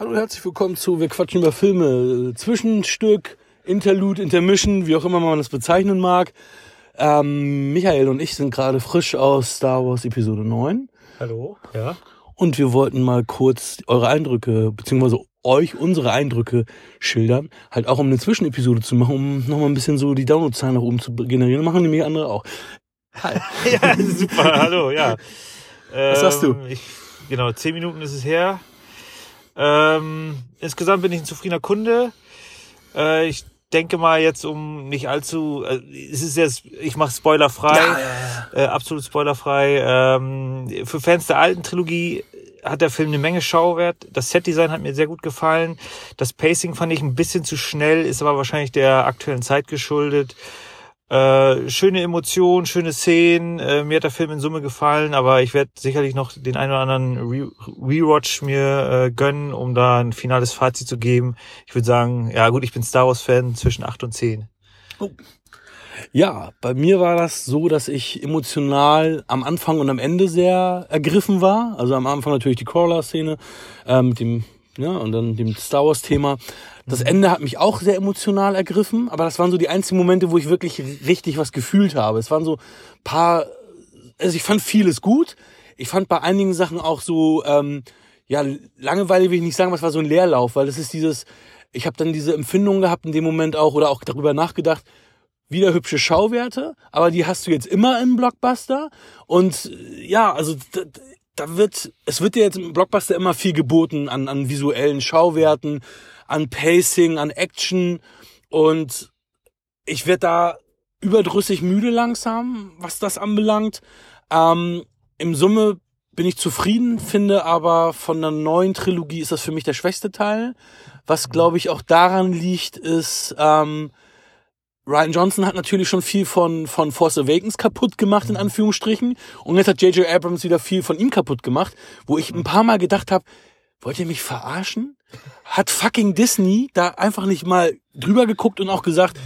Hallo, herzlich willkommen zu Wir quatschen über Filme. Zwischenstück, Interlude, Intermission, wie auch immer man das bezeichnen mag. Ähm, Michael und ich sind gerade frisch aus Star Wars Episode 9. Hallo, ja. Und wir wollten mal kurz eure Eindrücke, beziehungsweise euch unsere Eindrücke schildern. Halt auch um eine Zwischenepisode zu machen, um nochmal ein bisschen so die Downloadzahlen nach oben zu generieren. Machen nämlich andere auch. Hi. ja, super, hallo, ja. Was sagst du? Ähm, Ich, genau, zehn Minuten ist es her. Ähm, insgesamt bin ich ein zufriedener Kunde. Äh, ich denke mal jetzt um nicht allzu, äh, es ist jetzt, ich mache spoilerfrei, Ja, ja, Äh, absolut spoilerfrei. Ähm, für Fans der alten Trilogie hat der Film eine Menge Schauwert. Das Setdesign hat mir sehr gut gefallen. Das Pacing fand ich ein bisschen zu schnell, ist aber wahrscheinlich der aktuellen Zeit geschuldet. Äh, schöne Emotionen, schöne Szenen. Äh, mir hat der Film in Summe gefallen, aber ich werde sicherlich noch den einen oder anderen Re Rewatch mir äh, gönnen, um da ein finales Fazit zu geben. Ich würde sagen, ja gut, ich bin Star Wars Fan zwischen 8 und 10. Ja, bei mir war das so, dass ich emotional am Anfang und am Ende sehr ergriffen war. Also am Anfang natürlich die Crawler-Szene äh, mit dem, ja, und dann dem Star Wars-Thema. Das Ende hat mich auch sehr emotional ergriffen, aber das waren so die einzigen Momente, wo ich wirklich richtig was gefühlt habe. Es waren so paar, also ich fand vieles gut. Ich fand bei einigen Sachen auch so, ähm, ja, Langeweile will ich nicht sagen, es war so ein Leerlauf, weil das ist dieses, ich habe dann diese Empfindung gehabt in dem Moment auch oder auch darüber nachgedacht, wieder hübsche Schauwerte, aber die hast du jetzt immer im Blockbuster. Und äh, ja, also da, wird, es wird dir jetzt im Blockbuster immer viel geboten an, an visuellen Schauwerten, an Pacing, an Action. Und ich werde da überdrüssig müde langsam, was das anbelangt. Ähm, Im Summe bin ich zufrieden, finde aber von der neuen Trilogie ist das für mich der schwächste Teil. Was glaube ich auch daran liegt, ist, ähm, Ryan Johnson hat natürlich schon viel von, von Force Awakens kaputt gemacht, in Anführungsstrichen. Und jetzt hat J.J. Abrams wieder viel von ihm kaputt gemacht, wo ich ein paar Mal gedacht habe, wollt ihr mich verarschen? Hat fucking Disney da einfach nicht mal drüber geguckt und auch gesagt,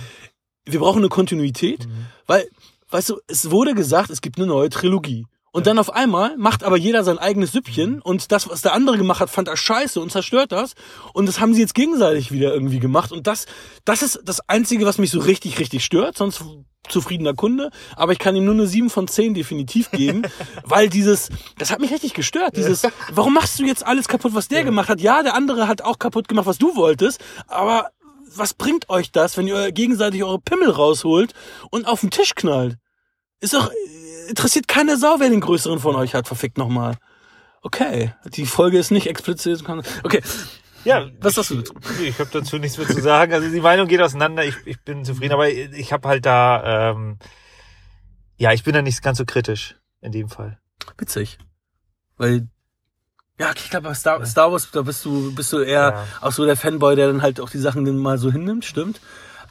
wir brauchen eine Kontinuität? Weil, weißt du, es wurde gesagt, es gibt eine neue Trilogie. Und dann auf einmal macht aber jeder sein eigenes Süppchen und das, was der andere gemacht hat, fand er scheiße und zerstört das. Und das haben sie jetzt gegenseitig wieder irgendwie gemacht. Und das, das ist das Einzige, was mich so richtig, richtig stört. Sonst zufriedener Kunde. Aber ich kann ihm nur eine 7 von 10 definitiv geben, weil dieses, das hat mich richtig gestört. Dieses, warum machst du jetzt alles kaputt, was der gemacht hat? Ja, der andere hat auch kaputt gemacht, was du wolltest. Aber was bringt euch das, wenn ihr gegenseitig eure Pimmel rausholt und auf den Tisch knallt? Ist doch, interessiert keine Sau, wer den größeren von euch hat, verfickt nochmal. Okay, die Folge ist nicht explizit. Okay, Ja, was sagst du dazu? Ich, ich habe dazu nichts mehr zu sagen. Also die Meinung geht auseinander. Ich, ich bin zufrieden, aber ich habe halt da, ähm, ja, ich bin da nicht ganz so kritisch in dem Fall. Witzig. Weil, ja, ich glaube, bei Star, Star Wars, da bist du, bist du eher Ja. auch so der Fanboy, der dann halt auch die Sachen dann mal so hinnimmt, stimmt.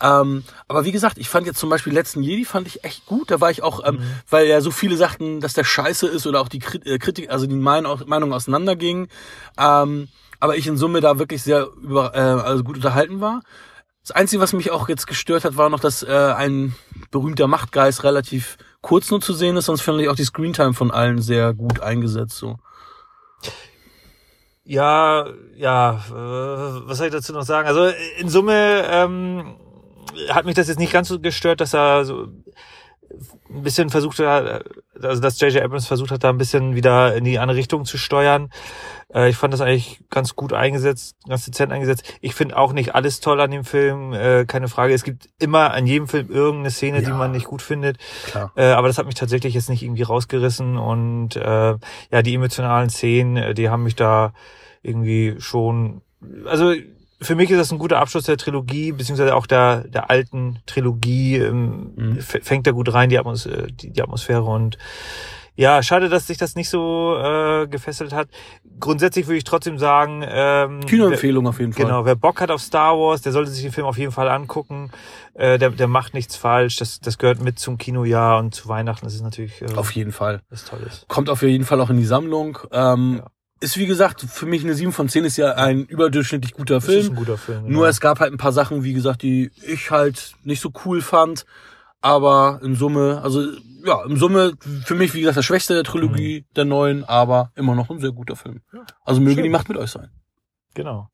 Ähm, aber wie gesagt, ich fand jetzt zum Beispiel letzten Jedi fand ich echt gut. Da war ich auch, ähm, weil ja so viele sagten, dass der scheiße ist oder auch die äh, Kritik, also die Meinung, Meinung auseinandergingen. Ähm, aber ich in Summe da wirklich sehr über, äh, also gut unterhalten war. Das Einzige, was mich auch jetzt gestört hat, war noch, dass äh, ein berühmter Machtgeist relativ kurz nur zu sehen ist. Sonst finde ich auch die Screentime von allen sehr gut eingesetzt. So. Ja, ja, äh, was soll ich dazu noch sagen? Also in Summe ähm, hat mich das jetzt nicht ganz so gestört, dass er so ein bisschen versucht hat, also dass J.J. Abrams versucht hat, da ein bisschen wieder in die andere Richtung zu steuern. Äh, ich fand das eigentlich ganz gut eingesetzt, ganz dezent eingesetzt. Ich finde auch nicht alles toll an dem Film, äh, keine Frage. Es gibt immer an jedem Film irgendeine Szene, die Ja. man nicht gut findet. Äh, aber das hat mich tatsächlich jetzt nicht irgendwie rausgerissen und äh, ja, die emotionalen Szenen, äh, die haben mich da irgendwie schon, also für mich ist das ein guter Abschluss der Trilogie, beziehungsweise auch der, der alten Trilogie, ähm, Mhm. fängt da gut rein, die, Atmos äh, die, die Atmosphäre und ja, schade, dass sich das nicht so äh, gefesselt hat. Grundsätzlich würde ich trotzdem sagen, ähm, Kinoempfehlung auf jeden Fall. Genau, wer Bock hat auf Star Wars, der sollte sich den Film auf jeden Fall angucken. Äh, der, der macht nichts falsch. Das, das gehört mit zum Kinojahr und zu Weihnachten. Das ist natürlich äh, Auf jeden Fall. was Tolles. Kommt auf jeden Fall auch in die Sammlung. Ähm, Ja. Ist wie gesagt, für mich eine 7 von 10 ist ja ein überdurchschnittlich guter Das ist ein Film. guter Film. Nur es gab halt ein paar Sachen, wie gesagt, die ich halt nicht so cool fand. Aber in Summe, also ja, im Summe für mich, wie gesagt, der schwächste der Trilogie der neuen, aber immer noch ein sehr guter Film. Also möge Schön. die Macht mit euch sein. Genau.